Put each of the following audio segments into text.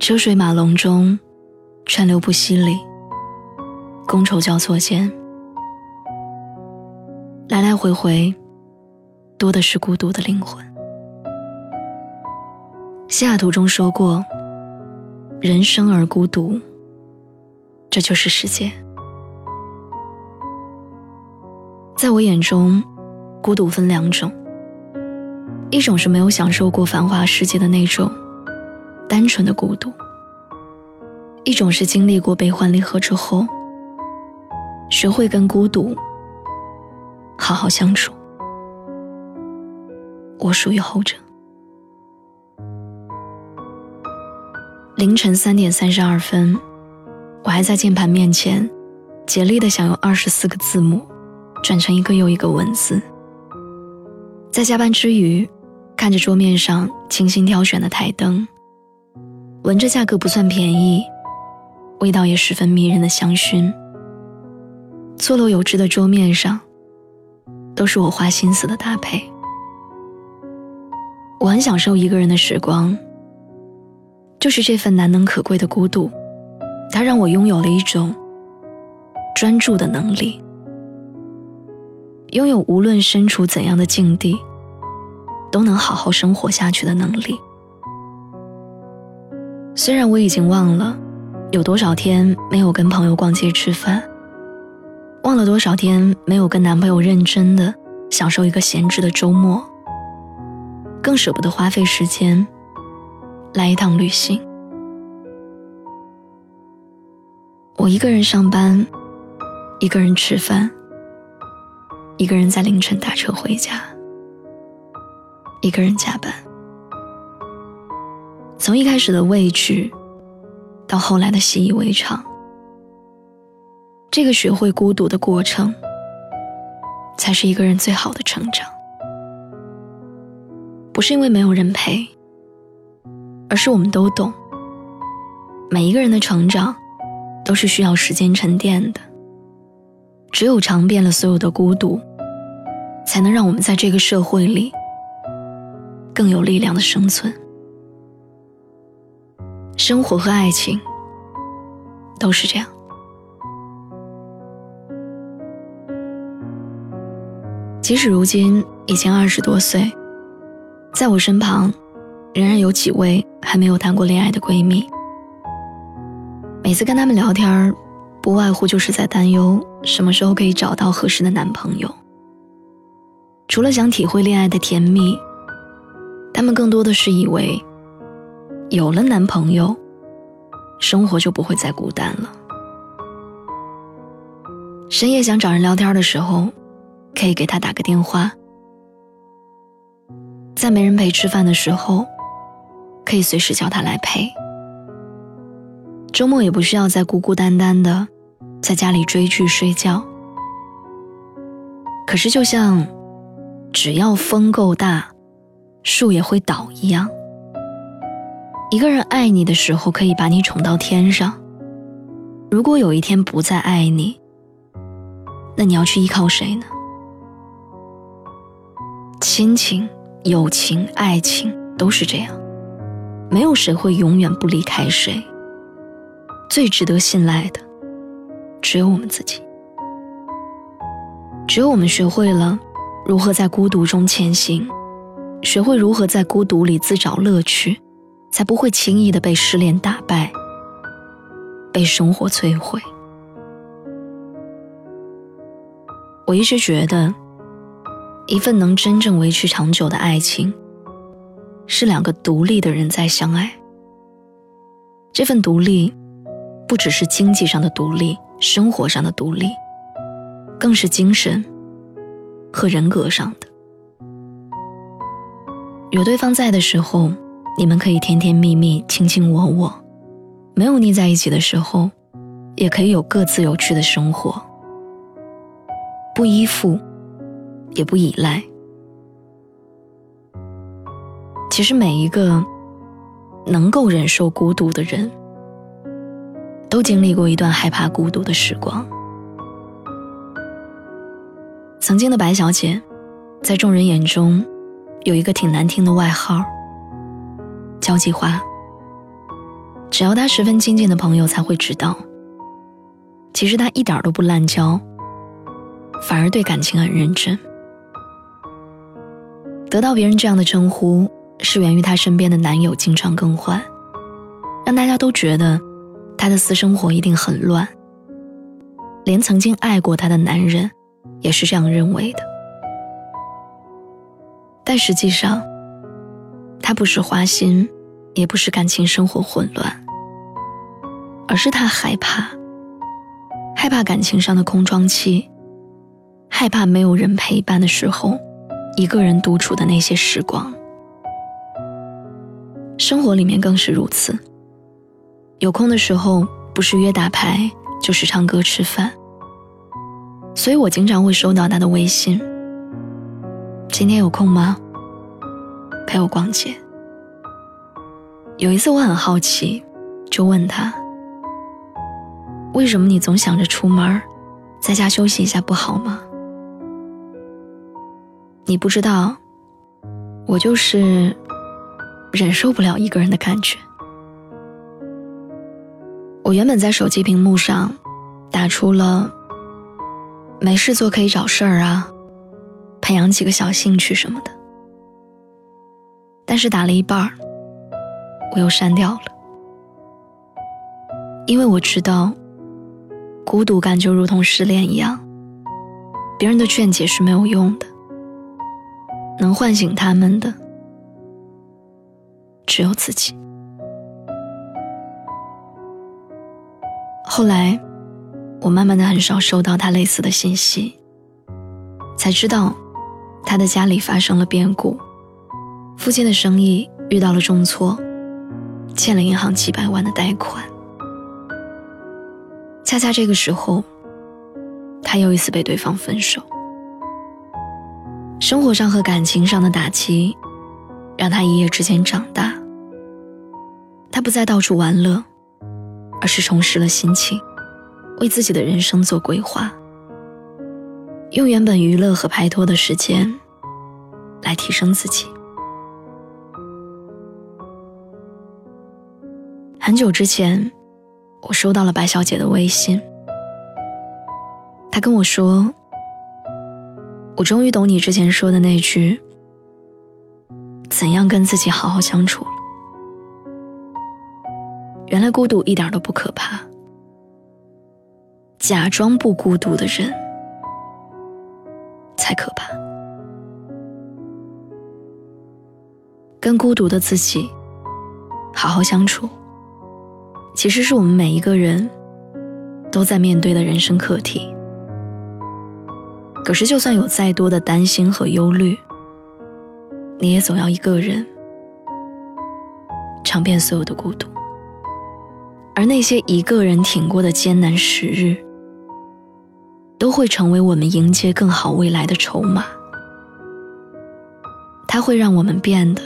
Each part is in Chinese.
车水马龙中，川流不息里，觥筹交错间，来来回回，多的是孤独的灵魂。西雅图中说过：“人生而孤独，这就是世界。”在我眼中，孤独分两种，一种是没有享受过繁华世界的那种。单纯的孤独，一种是经历过悲欢离合之后，学会跟孤独好好相处。我属于后者。凌晨三点三十二分，我还在键盘面前，竭力的想用二十四个字母转成一个又一个文字。在加班之余，看着桌面上精心挑选的台灯。闻着价格不算便宜，味道也十分迷人的香薰，错落有致的桌面上，都是我花心思的搭配。我很享受一个人的时光，就是这份难能可贵的孤独，它让我拥有了一种专注的能力，拥有无论身处怎样的境地，都能好好生活下去的能力。虽然我已经忘了有多少天没有跟朋友逛街吃饭，忘了多少天没有跟男朋友认真的享受一个闲置的周末，更舍不得花费时间来一趟旅行。我一个人上班，一个人吃饭，一个人在凌晨打车回家，一个人加班。从一开始的畏惧，到后来的习以为常，这个学会孤独的过程，才是一个人最好的成长。不是因为没有人陪，而是我们都懂，每一个人的成长，都是需要时间沉淀的。只有尝遍了所有的孤独，才能让我们在这个社会里，更有力量的生存。生活和爱情都是这样。即使如今已经二十多岁，在我身旁仍然有几位还没有谈过恋爱的闺蜜。每次跟她们聊天，不外乎就是在担忧什么时候可以找到合适的男朋友。除了想体会恋爱的甜蜜，她们更多的是以为。有了男朋友，生活就不会再孤单了。深夜想找人聊天的时候，可以给他打个电话；在没人陪吃饭的时候，可以随时叫他来陪。周末也不需要再孤孤单单的在家里追剧睡觉。可是，就像只要风够大，树也会倒一样。一个人爱你的时候，可以把你宠到天上；如果有一天不再爱你，那你要去依靠谁呢？亲情、友情、爱情都是这样，没有谁会永远不离开谁。最值得信赖的，只有我们自己。只有我们学会了如何在孤独中前行，学会如何在孤独里自找乐趣。才不会轻易的被失恋打败，被生活摧毁。我一直觉得，一份能真正维持长久的爱情，是两个独立的人在相爱。这份独立，不只是经济上的独立、生活上的独立，更是精神和人格上的。有对方在的时候。你们可以甜甜蜜蜜、卿卿我我，没有腻在一起的时候，也可以有各自有趣的生活，不依附，也不依赖。其实每一个能够忍受孤独的人，都经历过一段害怕孤独的时光。曾经的白小姐，在众人眼中，有一个挺难听的外号——交际花。只要他十分亲近的朋友才会知道，其实他一点都不滥交，反而对感情很认真。得到别人这样的称呼。是源于她身边的男友经常更换，让大家都觉得她的私生活一定很乱。连曾经爱过她的男人也是这样认为的。但实际上，他不是花心，也不是感情生活混乱，而是他害怕，害怕感情上的空窗期，害怕没有人陪伴的时候，一个人独处的那些时光。生活里面更是如此。有空的时候，不是约打牌，就是唱歌吃饭。所以我经常会收到他的微信：“今天有空吗？陪我逛街。”有一次我很好奇，就问他：“为什么你总想着出门，在家休息一下不好吗？”你不知道，我就是。忍受不了一个人的感觉。我原本在手机屏幕上打出了“没事做可以找事儿啊，培养几个小兴趣什么的”，但是打了一半儿，我又删掉了，因为我知道，孤独感就如同失恋一样，别人的劝解是没有用的，能唤醒他们的。只有自己。后来，我慢慢的很少收到他类似的信息，才知道，他的家里发生了变故，父亲的生意遇到了重挫，欠了银行几百万的贷款。恰恰这个时候，他又一次被对方分手。生活上和感情上的打击，让他一夜之间长大。他不再到处玩乐，而是重拾了心情，为自己的人生做规划，用原本娱乐和拍拖的时间来提升自己。很久之前，我收到了白小姐的微信，她跟我说：“我终于懂你之前说的那句，怎样跟自己好好相处了。”原来孤独一点都不可怕，假装不孤独的人才可怕。跟孤独的自己好好相处，其实是我们每一个人都在面对的人生课题。可是，就算有再多的担心和忧虑，你也总要一个人尝遍所有的孤独。而那些一个人挺过的艰难时日，都会成为我们迎接更好未来的筹码。它会让我们变得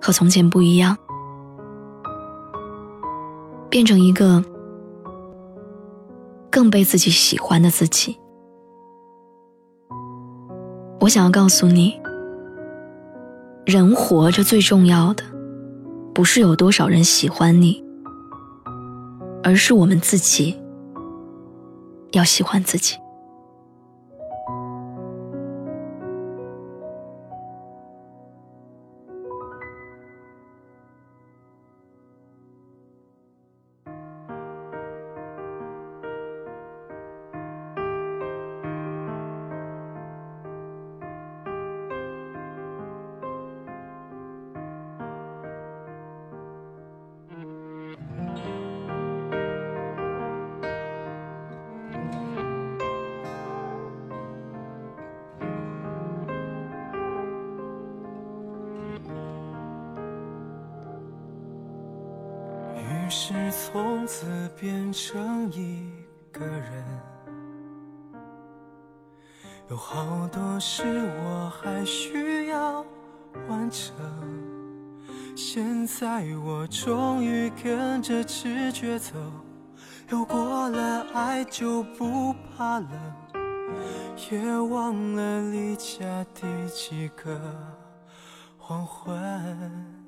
和从前不一样，变成一个更被自己喜欢的自己。我想要告诉你，人活着最重要的。不是有多少人喜欢你，而是我们自己要喜欢自己。是从此变成一个人。有好多事我还需要完成，现在我终于跟着直觉走。有过了爱就不怕冷，也忘了离家第几个黄昏。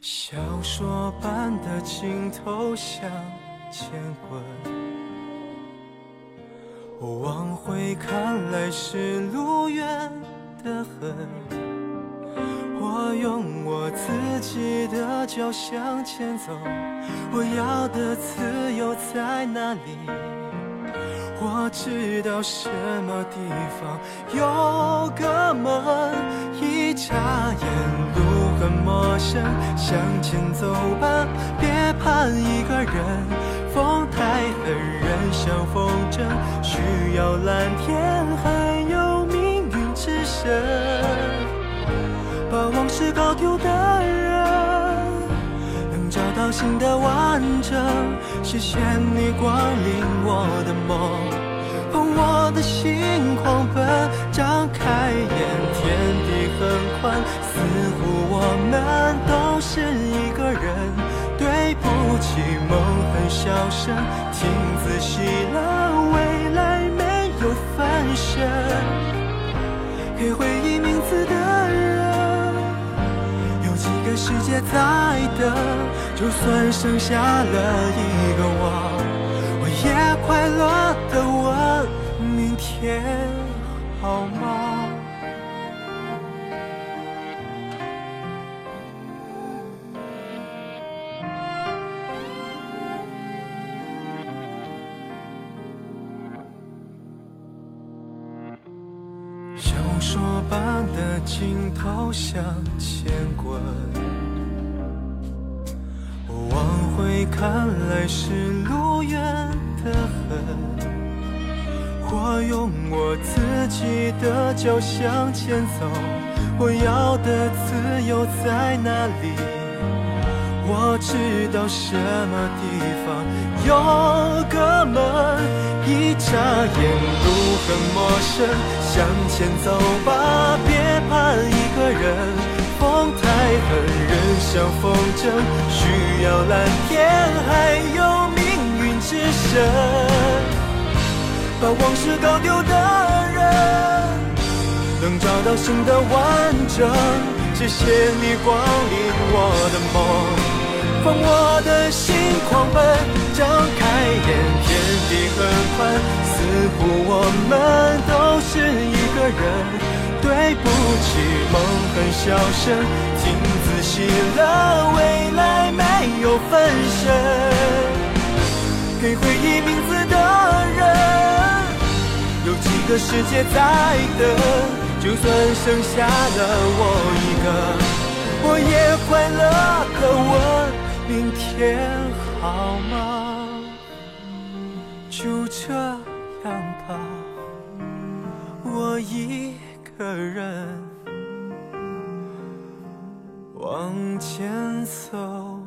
小说般的镜头像前滚，往回看来是路远得很。我用我自己的脚向前走。我要的自由在哪里？我知道什么地方有个门，一眨眼路很陌生，向前走吧，别怕一个人。风太狠，人像风筝，需要蓝天，还有命运之神，把往事搞丢的人。找到新的完整，谢谢你光临我的梦，我的心狂奔，张开眼，天地很宽，似乎我们都是一个人。对不起，梦很小声，听仔细了，未来没有分身，给回忆名字的人，个世界在等。就算剩下了一个我，我也快乐的问：明天好吗？般的镜头向前滚。我往回看来是路远得很，我用我自己的脚向前走，我要的自由在哪里？我知道什么地方有个门，一眨眼路很陌生，向前走吧，别怕一个人。风太狠，人像风筝，需要蓝天，还有命运之神，把往事搞丢的人，能找到新的完整。谢谢你光临我的梦，放我的心狂奔，张开眼，天地很宽，似乎我们都是一个人。对不起，梦很小声，听仔细了，未来没有分身。给回忆名字的人，有几个世界在等？就算剩下了我一个，我也快乐的问：明天好吗？就这样吧，我一。个人往前走。